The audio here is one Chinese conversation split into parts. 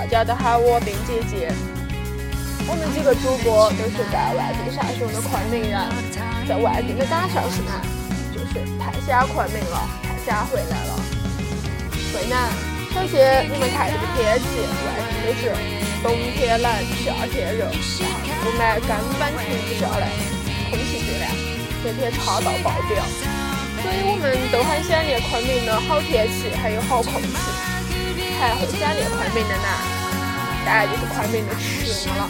大家都喊我冰姐姐。我们几个主播都是在外地上学的昆明人，在外地的打小是哪？就是太想昆明了，太想回来了。为哪？首先你们看这个天气，外地的是冬天冷，夏天热，然后雾霾根本停不下来，空气质量天天差到爆表。所以我们都很想念昆明的好天气，还有好空气。还会想念昆明的呢？当然就是昆明的吃了。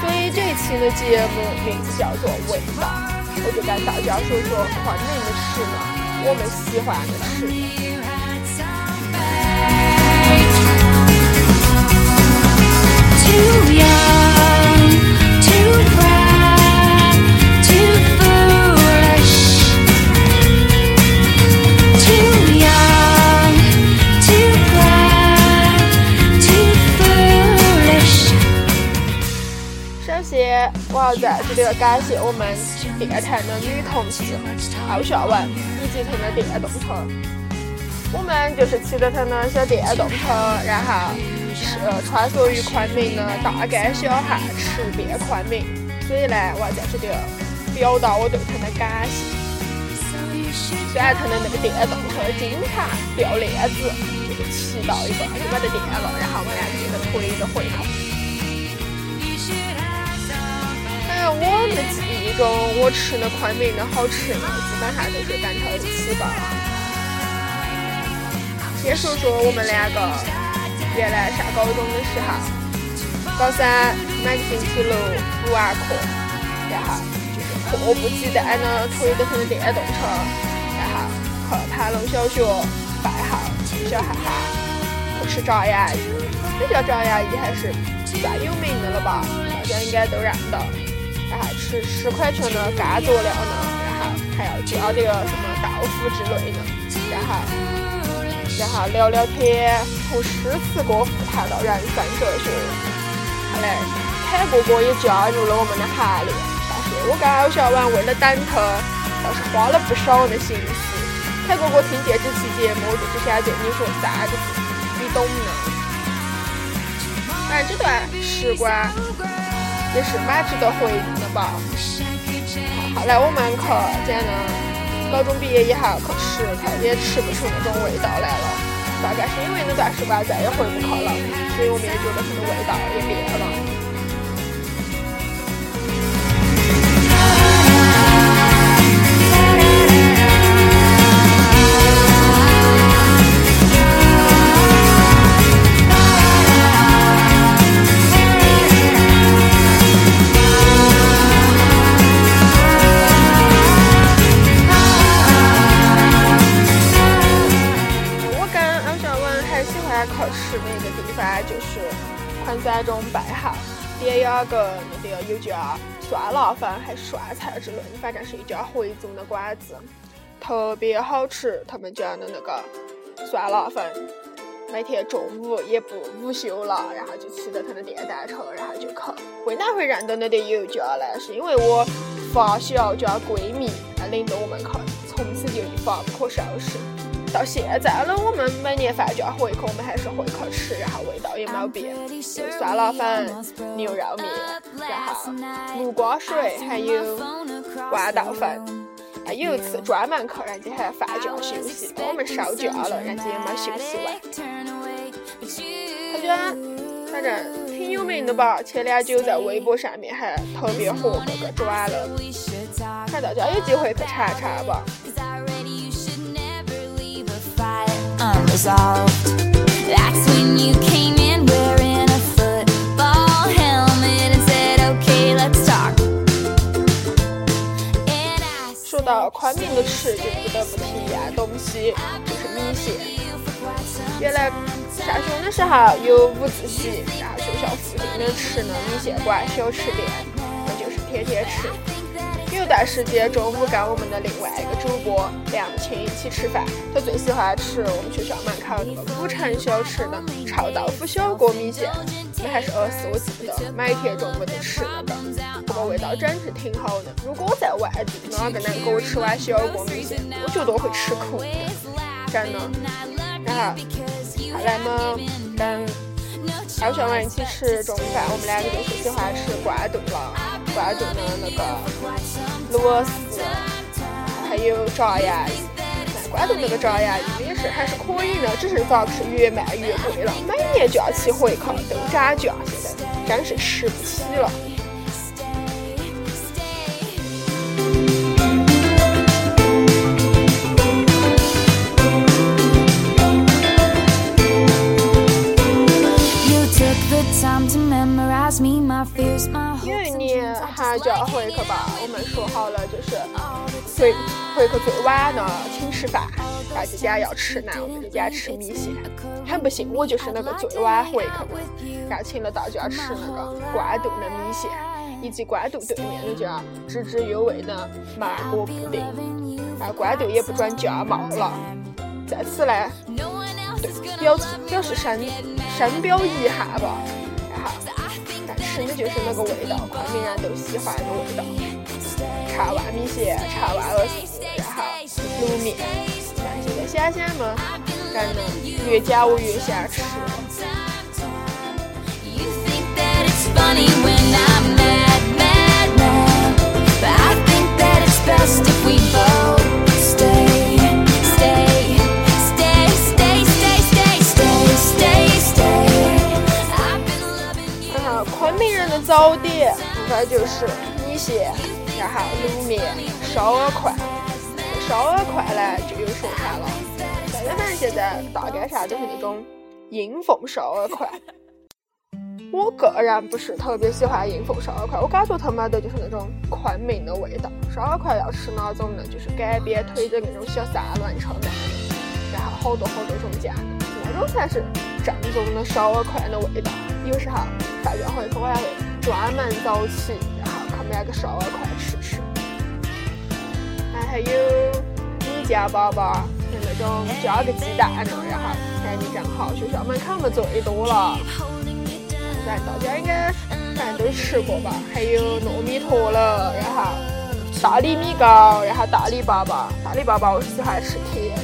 所以这一期的节目名字叫做味道，我就跟大家说说昆明的吃呢，我们喜欢的吃。我要我要在这里感谢我们电台的女同事奥小文以及她的电动车。我们就是骑着她的小电动车，然后是穿梭于昆明的大街小巷，吃遍昆明。所以呢，我要在这里表达我对她的感谢。虽然她的那个电动车经常掉链子，就是骑到一个就没得电了，然后我们俩就得推着回头。我的记忆中，我吃的昆明的好吃呢，基本上都是干头起吧。先说说我们两个原来上高中的时候，高三每个星期六补完课，然后就是迫不及待的推着他的电动车，然后去盘龙小学拜号小哈哈，去吃炸鸭子。这叫炸鸭子还是算有名的了吧？大家应该都认得。十块钱的干佐料呢，然后还要加点什么豆腐之类的，然后然后聊聊天，从诗词歌赋谈到人生哲学。后来凯哥哥也加入了我们的行列，但是我跟欧小婉为了等他，倒是花了不少的心思。凯哥哥听见这期节目，就是想对你说三个字：你懂呢。反正这段时光也是蛮值得回忆的。吧，后来我们去讲了高中毕业以后去吃，他也吃不出那种味道来了。大概是因为那段时光再也回不去了，所以我们也觉得它的味道也变了。三种摆好，点一个地方就是昆山中背后边有个那个有家酸辣粉还是涮菜之类的，反正是一家回族的馆子，特别好吃。他们家的那个酸辣粉，每天中午也不午休了，然后就骑着他的电单车，然后就去。为哪会认得那点油家呢？是因为我发小加闺蜜领着我们去，从此就一发不可收拾。到现在了，我们每年放假回去，我们还是会去吃，然后味道也没变，就酸辣粉、牛肉面，然后木瓜水，还有豌豆粉。啊，有一次专门去，人家还放假休息，我们收假了，人家也没休息完。他家反正挺有名的吧？前两久在微博上面还特别火，各个转了，看大家有机会去尝尝吧。说到昆明的吃，就不得不提一样东西，就是米线。原来上学的时候有午自习，然后学校附近的吃呢米线馆、小吃店，我就是天天吃。有段时间，中午跟我们的另外一个主播梁青一起吃饭，他最喜欢吃我们学校门口那个古城小吃的臭豆腐小锅米线，那还是二四，我记不得，每天中午都吃那个，这个味道真是挺好的。如果我在外地，哪个能给我吃碗小锅米线，我觉得我会吃苦的。真的。然后后来嘛，跟老小们一起吃中饭，我们两个就是喜欢吃瓜炖了，关注的那个螺丝，还有炸洋芋，关注那个炸鸭鱼也是还是可以的，只是咋个是越卖越贵了，每年就要去回去，都涨价，现在真是吃不起了。年寒假回去吧，我们说好了就是回回去最晚的，请吃饭，大家要吃呢，我们就家吃米线。很不幸，我就是那个最晚回去的，然后请了大家吃那个关渡的米线，以及关渡对面的家滋滋有味的芒果布丁。然后关渡也不准假冒了，在此呢，对表表示深深表遗憾吧。然后吃的就是那个味道，昆明人都喜欢的味道。茶碗米线、茶碗鹅丝，然后卤面，现在想想嘛，感觉越讲我越想吃。点应该就是米线，然后卤面、烧鹅块。烧鹅块呢就有说法了，大家反正现在大街上都是那种阴凤烧鹅块。我个人不是特别喜欢阴凤烧鹅块，我感觉他妈的就是那种昆明的味道。烧鹅块要吃哪种呢？就是街边推着那种小三轮车卖的，然后好多好多种酱，那种才是正宗的烧鹅块的味道。有时候放假回去我还会。专门早起，然后去买个烧鹅块吃吃。哎，还有米家宝宝，就那种加个鸡蛋的，然后概念正好。学校门口嘛最多了，反正大家应该反正都吃过吧。还有糯米坨了，然后大理米糕，然后大理粑粑。大理粑粑我喜欢吃甜的。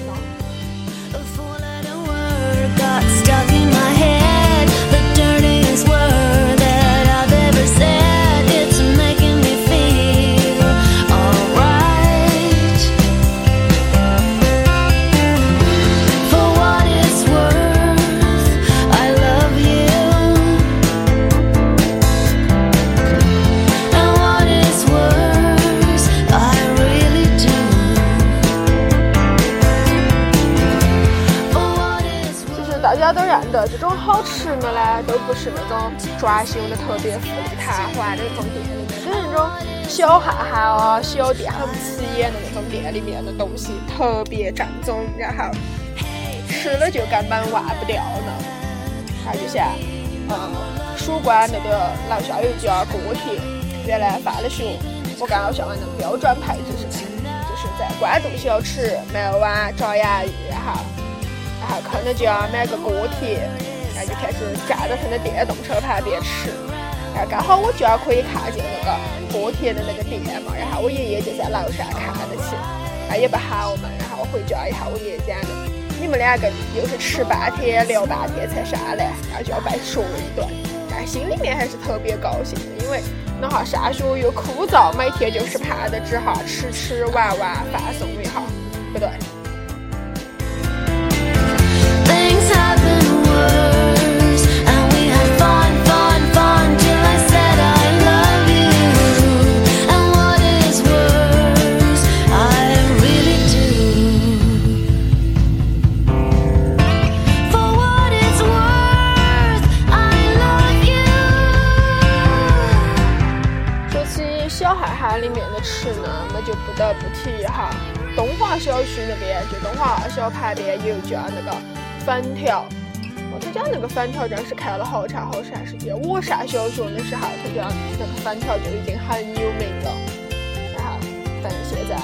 其实大家都认得这种好吃的呢，都不是那种装修的特别富堂皇的那种店里面，就是那种小巷巷啊、小店很不起眼的那种店里面的东西，特别正宗，然后吃了就根本忘不掉呢。还有就像，嗯，蜀关那个楼下有一家锅贴，原来放的学，我跟老乡们的标准配置是就是在关渡小吃卖碗炸洋芋，然后。然后去那家买个锅贴，然后就开始站在他的电动车旁边吃。然后刚好我就要可以看见那个锅贴的那个店嘛，然后我爷爷就在楼上看得起，他也不喊我们。然后我回家以后，我爷爷讲的，你们两个又是吃半天聊半天才上来，然后就要被说一顿。但心里面还是特别高兴的，因为那哈上学又枯燥，每天就是盼着只哈吃吃玩玩放松一下，不对。有一家那个粉条，哦他家那个粉条真是开了好长好长时间。我上小学的时候，他家那个粉条就已经很有名了。然后，但是现在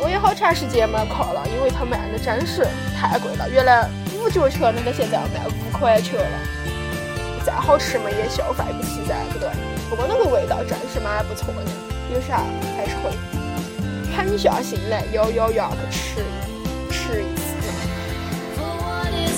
我也好长时间没去了，因为他卖的真是太贵了。原来五角钱的，现在要卖五块钱了。再好吃嘛，也消费不起噻，不对？不过那个味道真是蛮不错的，有时候还是会。狠下心来，咬咬牙去吃吃一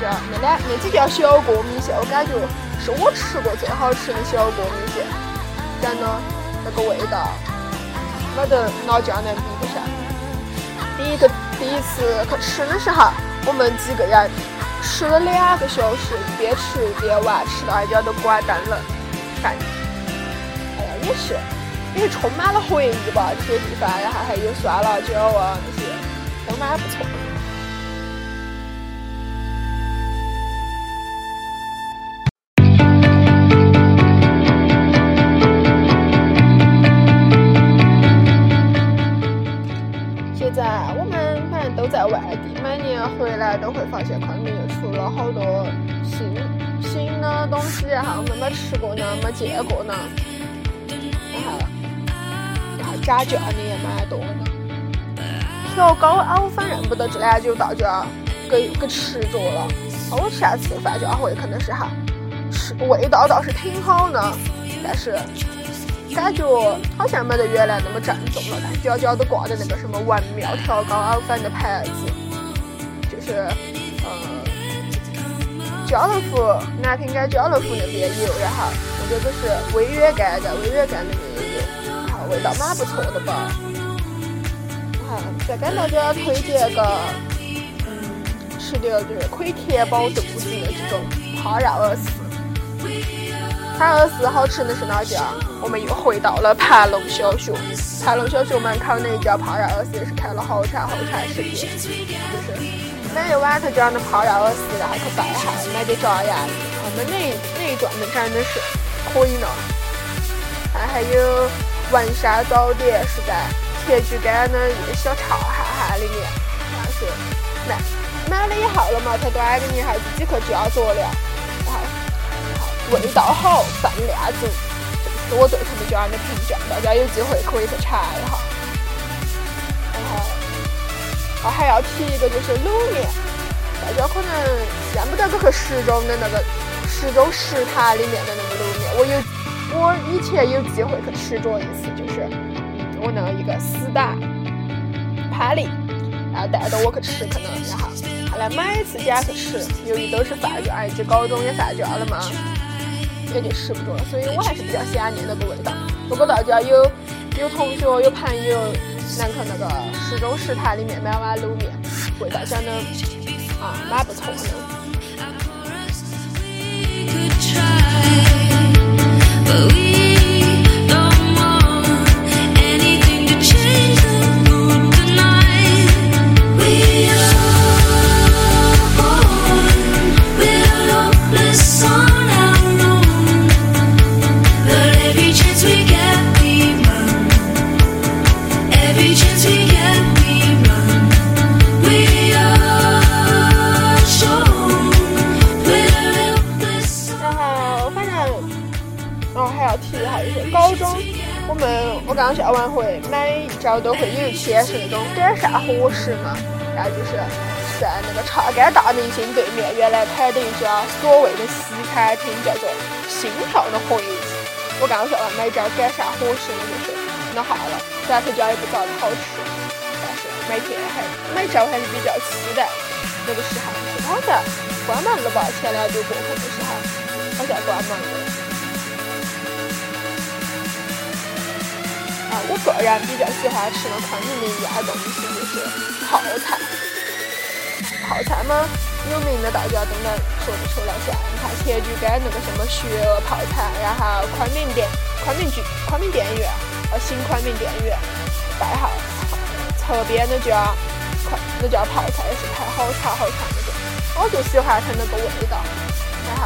那那两那几家小锅米线，我感觉是我吃过最好吃的小锅米线。然呢，那个味道没得老家能比得上。第一个第一次去吃的时候，我们几个人吃了两个小时，一边吃一边玩，吃到人家都关灯了。感觉哎呀，也是也是充满了回忆吧，这些地方，然后还有酸辣椒啊那些，都蛮不错。都会发现昆明又出了好多新新的东西，然后我们没吃过呢，没见过呢。然后，然后炸酱的也蛮多的。调高藕粉认不得这两就大家给给吃着了。我上次饭家会可能是哈，吃味道倒是挺好呢，但是感觉好像没得原来那么正宗了。但家家都挂着那个什么文庙调高藕粉的牌子。是，呃，家乐福南平街家乐福那边有，然后那个就是威远街在威远街那边也有，然后味道蛮不错的吧。然后再给大家推荐个，嗯，吃的就是可以填饱肚子的这种扒绕耳丝。扒耳丝好吃的是哪家？我们又回到了盘龙小学，盘龙小学门口那一家扒绕耳丝也是开了好长好长时间，就是。买一晚他讲的泡绕耳丝，然后去拜下，买点炸呀。他们那那一段的真的是可以呢。还还有文山早点是在田居街的一个小岔巷巷里面，但是买买了以后了嘛，他都挨着你还自己去加佐料，然后味道好，分量足，这是我对他们家的评价。大家有机会可以去尝一下。我还要提一个，就是卤面，大家可能见不得去十中的那个十中食堂里面的那个卤面。我有，我以前有机会去吃着一次，就是我那一个死党潘丽，然后带着我去吃可能，然后后来每次点去吃，由于都是放假，而且高中也放假了嘛，也就吃不着了。所以我还是比较想念那个味道。如果大家有有同学有朋友。能去那个十中食堂里面买碗卤面，味道真的啊蛮不错的。每周都会有一天是那种改善伙食嘛，然后就是在那个茶干大明星对面，原来开的一家所谓的西餐厅，叫做心跳的回忆。我刚说完每周改善伙食的就是那好了，虽然他家也不咋好吃，但是每天还每周还是比较期待那个时候。好像关门了吧？前两周过去的时候好像关门了。我个人比较喜欢吃的昆明的一样东西就是泡菜。泡菜嘛，有名的大家都能说得出来噻。你看田居街那个什么雪鹅泡菜，然后昆明店、昆明剧、昆明电影院，呃，新昆明电影院背后侧边那家，那家泡菜也是排好长好长的队。我就喜欢它那个味道，然后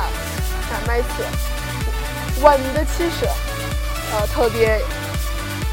然后每次闻得起是，呃，特别。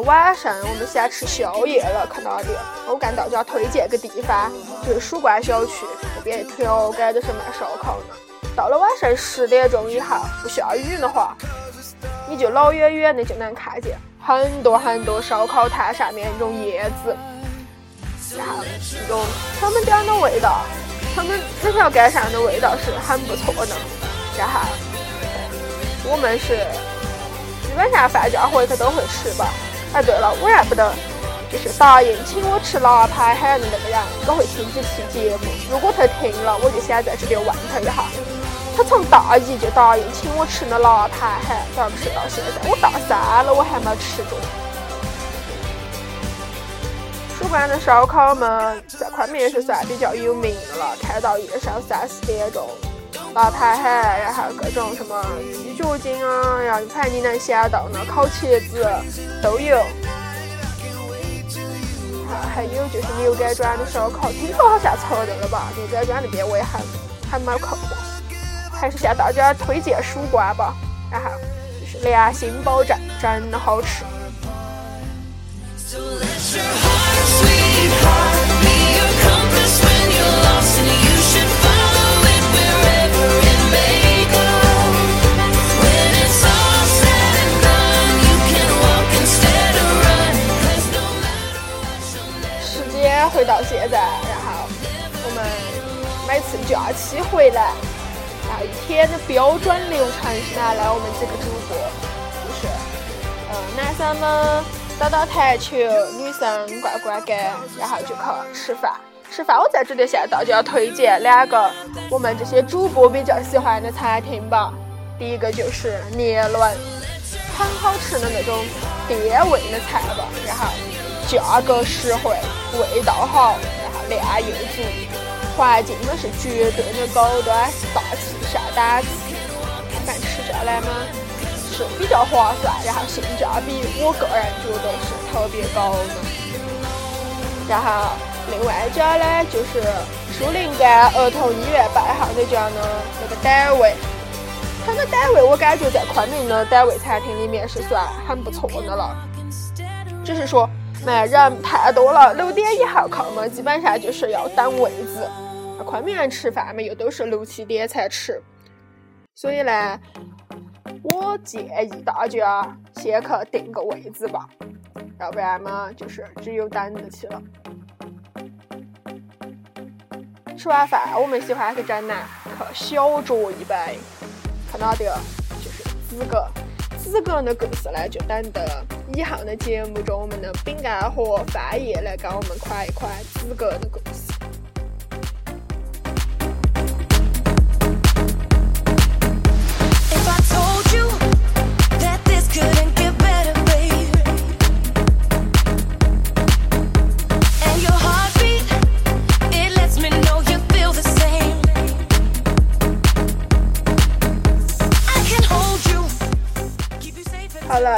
晚上我们想吃宵夜了，看到的。我感大家推荐个地方，就是蜀关小区那边一条街都是卖烧烤的。到了晚上十点钟以后，不下雨的话，你就老远远的就能看见很多很多烧烤摊上面那种叶子，然后那种他们店的味道，他们这条街上的味道是很不错的，然后。我们是基本上放假回去都会吃吧。哎，对了，我认不得就是答应请我吃腊排海的那个人，我会听这期节目。如果他听了，我就想在这边问他一下。他从大一就答应请我吃那腊排海，咋不吃到现在？我大三了，我还没吃着。蜀关的烧烤嘛，在昆明也是算比较有名的了，开到夜上三四点钟。腊排海，然后各种什么鸡脚筋啊，然后反正你能想到的，烤茄子都有。还有就是牛肝庄的烧烤，听说好像撤掉了吧？牛肝庄那边我也还还没去过，还是向大家推荐蜀关吧。然后就是良心保证，真的好吃。到现在，然后我们每次假期回来，然后一天的标准流程是哪呢？我们几个主播就是，呃，男生们打打台球，女生逛逛街，然后就去吃饭。吃饭，我在这里向大家推荐两个我们这些主播比较喜欢的餐厅吧。第一个就是年轮，很好吃的那种店味的菜吧，然后。价格实惠，味道好，然后量又足，环境嘛是绝对的高端大气上档次。反正吃这来嘛是比较划算，然后性价比我个人觉得是特别高的。然后另外一家呢就是树林干儿童医院背后那家呢那个傣味，它的傣味我感觉在昆明的傣味餐厅里面是算很不错的了，只是说。那人太多了，六点以后去嘛，基本上就是要等位子。昆明人吃饭嘛，又都是六七点才吃，所以呢，我建议大家先去订个位子吧，要不然嘛，就是只有等着去了。吃完饭，我们喜欢去整呢，去小酌一杯，看哪的，就是资格。子格的故事呢，就等着以后的节目中，我们的饼干和范爷来跟我们夸一夸子格的故事。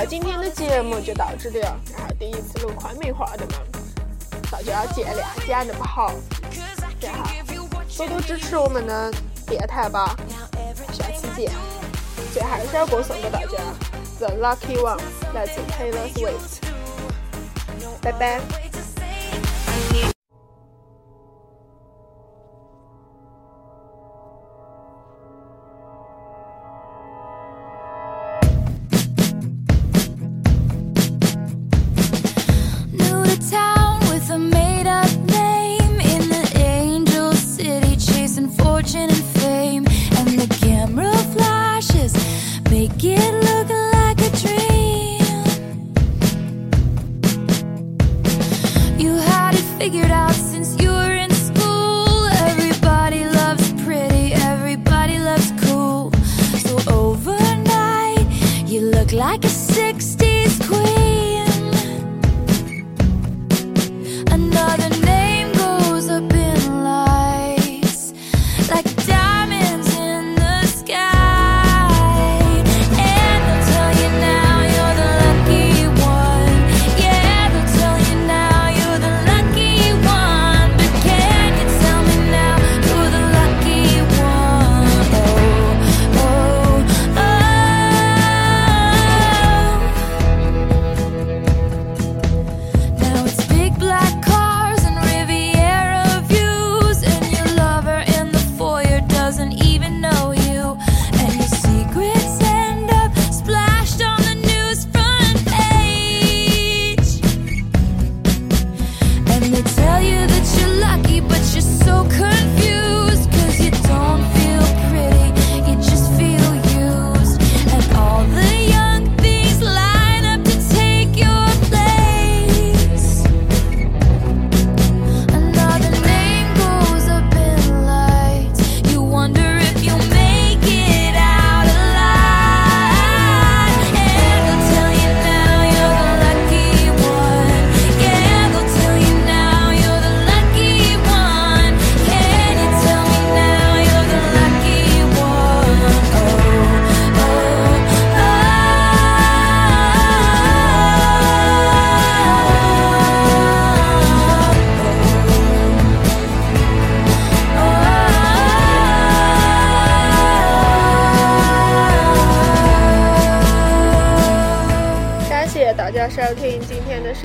今天的节目就到这里了，然后第一次录昆明话的嘛，大家见谅，讲的不好，然后多多支持我们的电台吧，下期见。最后一首歌送给大家，《The Lucky One》，来自 Taylor Swift，拜拜。